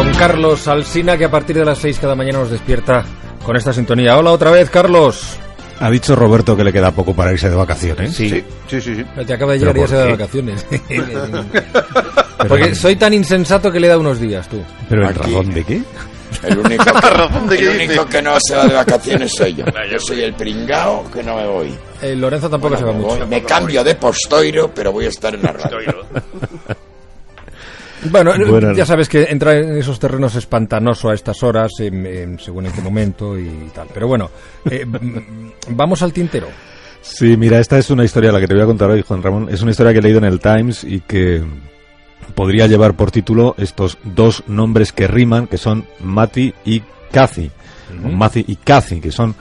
con Carlos Alsina, que a partir de las 6 cada mañana nos despierta con esta sintonía. Hola otra vez, Carlos. Ha dicho Roberto que le queda poco para irse de vacaciones. Sí, Sí, sí, sí. sí. te acaba de llegar y ¿Pero ya se va de vacaciones. Porque soy tan insensato que le da unos días, tú. ¿Pero en razón de qué? El único, razón de el único que no se va de vacaciones soy yo. Yo soy el pringao que no me voy. Eh, Lorenzo tampoco se va me, mucho. voy- me cambio de postoiro, pero voy a estar en la radio. Bueno, Bueno. ya sabes que entrar en esos terrenos es pantanoso a estas horas, en- en- según en qué momento y tal. Pero bueno, eh, vamos al tintero. Sí, mira, esta es una historia, la que te voy a contar hoy, Juan Ramón. Es una historia que he leído en el Times y que podría llevar por título estos dos nombres que riman, que son Mati y Cathy. O Matthew y Cathy, que son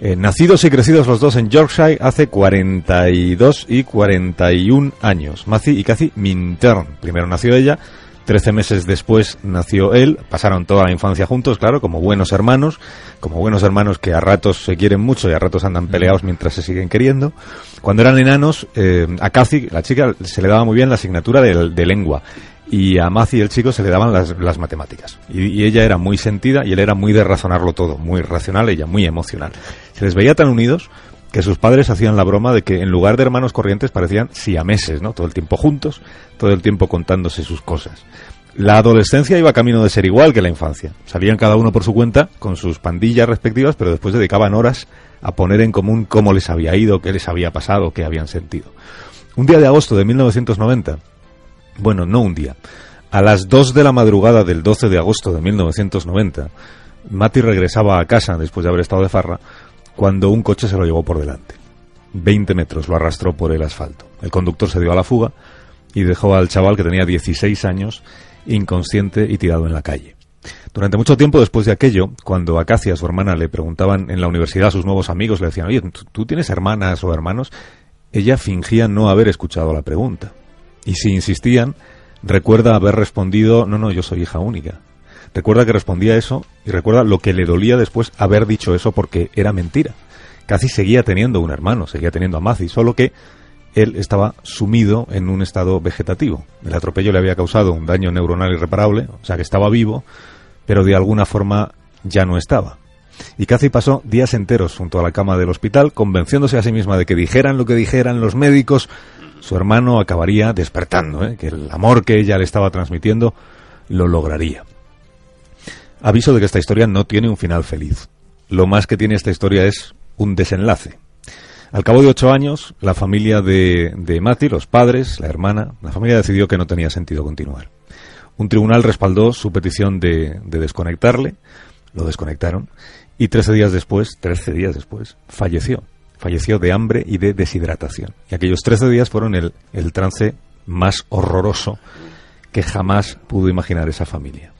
eh, nacidos y crecidos los dos en Yorkshire hace 42 y 41 años. Matthew y Cathy Minturn. Primero nació ella, 13 meses después nació él. Pasaron toda la infancia juntos, claro, como buenos hermanos, como buenos hermanos que a ratos se quieren mucho y a ratos andan peleados mientras se siguen queriendo. Cuando eran enanos, eh, a Cathy, la chica, se le daba muy bien la asignatura de, de lengua y a Mazi el chico se le daban las, las matemáticas. Y, y ella era muy sentida y él era muy de razonarlo todo, muy racional, ella muy emocional. Se les veía tan unidos que sus padres hacían la broma de que en lugar de hermanos corrientes parecían siameses, ¿no? Todo el tiempo juntos, todo el tiempo contándose sus cosas. La adolescencia iba camino de ser igual que la infancia. Salían cada uno por su cuenta, con sus pandillas respectivas, pero después dedicaban horas a poner en común cómo les había ido, qué les había pasado, qué habían sentido. Un día de agosto de 1990, bueno, no un día. A las 2 de la madrugada del 12 de agosto de 1990, Mati regresaba a casa después de haber estado de farra cuando un coche se lo llevó por delante. 20 metros lo arrastró por el asfalto. El conductor se dio a la fuga y dejó al chaval que tenía 16 años inconsciente y tirado en la calle. Durante mucho tiempo después de aquello, cuando a Cacia, su hermana, le preguntaban en la universidad a sus nuevos amigos, le decían, oye, ¿tú- ¿tú tienes hermanas o hermanos? Ella fingía no haber escuchado la pregunta. Y si insistían, recuerda haber respondido, no, no, yo soy hija única. Recuerda que respondía eso y recuerda lo que le dolía después haber dicho eso porque era mentira. Casi seguía teniendo un hermano, seguía teniendo a Mazi, solo que él estaba sumido en un estado vegetativo. El atropello le había causado un daño neuronal irreparable, o sea que estaba vivo, pero de alguna forma ya no estaba. Y Cathy pasó días enteros junto a la cama del hospital, convenciéndose a sí misma de que dijeran lo que dijeran los médicos, su hermano acabaría despertando, ¿eh? que el amor que ella le estaba transmitiendo lo lograría. Aviso de que esta historia no tiene un final feliz. Lo más que tiene esta historia es un desenlace. Al cabo de ocho años, la familia de, de Mati, los padres, la hermana, la familia decidió que no tenía sentido continuar. Un tribunal respaldó su petición de, de desconectarle, lo desconectaron, y trece días después, trece días después, falleció. Falleció de hambre y de deshidratación. Y aquellos trece días fueron el, el trance más horroroso que jamás pudo imaginar esa familia.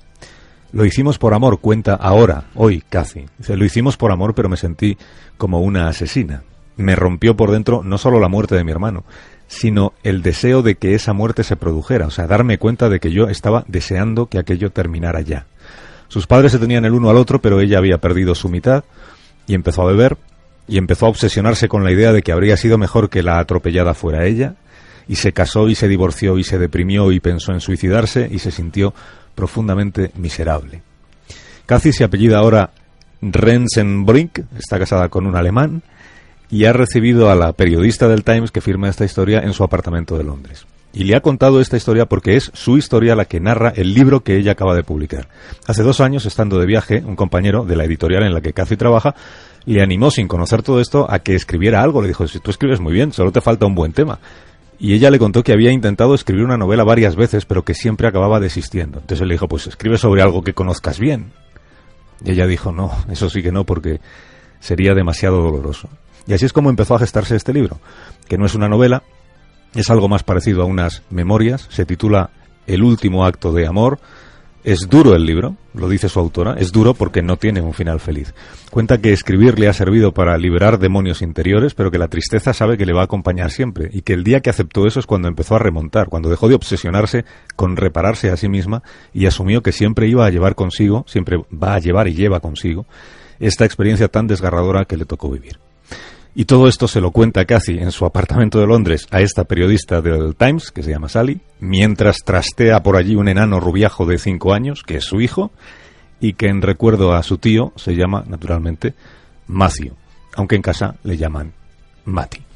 Lo hicimos por amor, cuenta ahora, hoy, Cathy. Dice, lo hicimos por amor, pero me sentí como una asesina. Me rompió por dentro no solo la muerte de mi hermano, sino el deseo de que esa muerte se produjera, o sea, darme cuenta de que yo estaba deseando que aquello terminara ya. Sus padres se tenían el uno al otro, pero ella había perdido su mitad y empezó a beber y empezó a obsesionarse con la idea de que habría sido mejor que la atropellada fuera ella y se casó y se divorció y se deprimió y pensó en suicidarse y se sintió profundamente miserable. Cathy se apellida ahora Rensenbrink, está casada con un alemán y ha recibido a la periodista del Times que firma esta historia en su apartamento de Londres. Y le ha contado esta historia porque es su historia la que narra el libro que ella acaba de publicar. Hace dos años, estando de viaje, un compañero de la editorial en la que Cathy trabaja le animó, sin conocer todo esto, a que escribiera algo. Le dijo, si tú escribes muy bien, solo te falta un buen tema. Y ella le contó que había intentado escribir una novela varias veces, pero que siempre acababa desistiendo. Entonces él le dijo, pues escribe sobre algo que conozcas bien. Y ella dijo, no, eso sí que no, porque sería demasiado doloroso. Y así es como empezó a gestarse este libro, que no es una novela, es algo más parecido a unas memorias, se titula El último acto de amor. Es duro el libro, lo dice su autora, es duro porque no tiene un final feliz. Cuenta que escribir le ha servido para liberar demonios interiores, pero que la tristeza sabe que le va a acompañar siempre, y que el día que aceptó eso es cuando empezó a remontar, cuando dejó de obsesionarse con repararse a sí misma y asumió que siempre iba a llevar consigo, siempre va a llevar y lleva consigo, esta experiencia tan desgarradora que le tocó vivir. Y todo esto se lo cuenta Cathy en su apartamento de Londres a esta periodista del Times, que se llama Sally, mientras trastea por allí un enano rubiajo de cinco años, que es su hijo, y que en recuerdo a su tío se llama, naturalmente, Matthew, aunque en casa le llaman Matty.